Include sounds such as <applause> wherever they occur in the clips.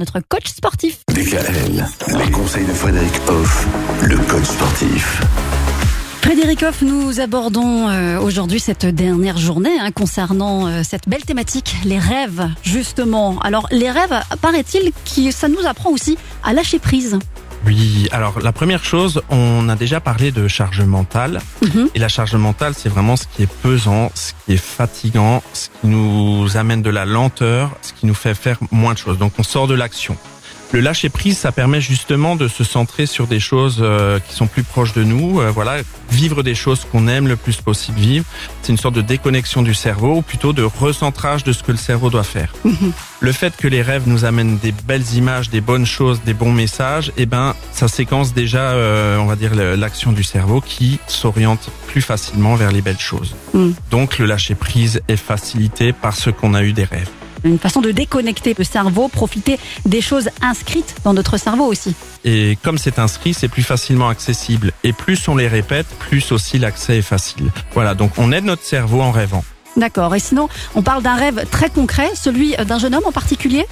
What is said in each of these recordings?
notre coach sportif. DKL, les conseils de Frédéric Hoff, le coach sportif. Frédéric Hoff, nous abordons euh, aujourd'hui cette dernière journée hein, concernant euh, cette belle thématique, les rêves, justement. Alors, les rêves, paraît-il, que ça nous apprend aussi à lâcher prise. Oui, alors la première chose, on a déjà parlé de charge mentale. Mhm. Et la charge mentale, c'est vraiment ce qui est pesant, ce qui est fatigant, ce qui nous amène de la lenteur, ce qui nous fait faire moins de choses. Donc on sort de l'action. Le lâcher prise, ça permet justement de se centrer sur des choses euh, qui sont plus proches de nous. euh, voilà, vivre des choses qu'on aime le plus possible vivre. C'est une sorte de déconnexion du cerveau, ou plutôt de recentrage de ce que le cerveau doit faire. Le fait que les rêves nous amènent des belles images, des bonnes choses, des bons messages, eh ben, ça séquence déjà, euh, on va dire, l'action du cerveau qui s'oriente plus facilement vers les belles choses. Mm. Donc, le lâcher prise est facilité parce qu'on a eu des rêves. Une façon de déconnecter le cerveau, profiter des choses inscrites dans notre cerveau aussi. Et comme c'est inscrit, c'est plus facilement accessible. Et plus on les répète, plus aussi l'accès est facile. Voilà, donc on aide notre cerveau en rêvant. D'accord. Et sinon, on parle d'un rêve très concret, celui d'un jeune homme en particulier?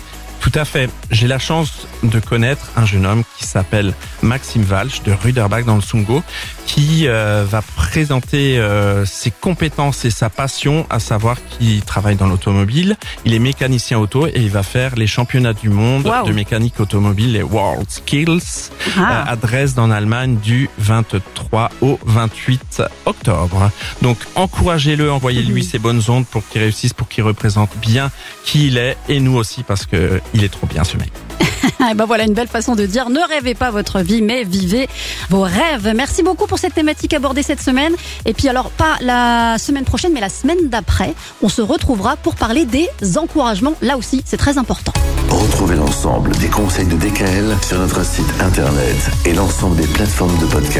Tout à fait. J'ai la chance de connaître un jeune homme qui s'appelle Maxime Walsh de Ruderbach dans le Sungo, qui euh, va présenter euh, ses compétences et sa passion, à savoir qu'il travaille dans l'automobile. Il est mécanicien auto et il va faire les championnats du monde Wow. de mécanique automobile, les World Skills, Ah. euh, à Dresde en Allemagne du 23 au 28 octobre. Donc encouragez-le, envoyez-lui ses bonnes ondes pour qu'il réussisse, pour qu'il représente bien qui il est et nous aussi parce que il est trop bien ce mec. <laughs> Et ben voilà une belle façon de dire ne rêvez pas votre vie mais vivez vos rêves. Merci beaucoup pour cette thématique abordée cette semaine. Et puis alors pas la semaine prochaine mais la semaine d'après, on se retrouvera pour parler des encouragements. Là aussi, c'est très important. Retrouvez l'ensemble des conseils de DKL sur notre site internet et l'ensemble des plateformes de podcast.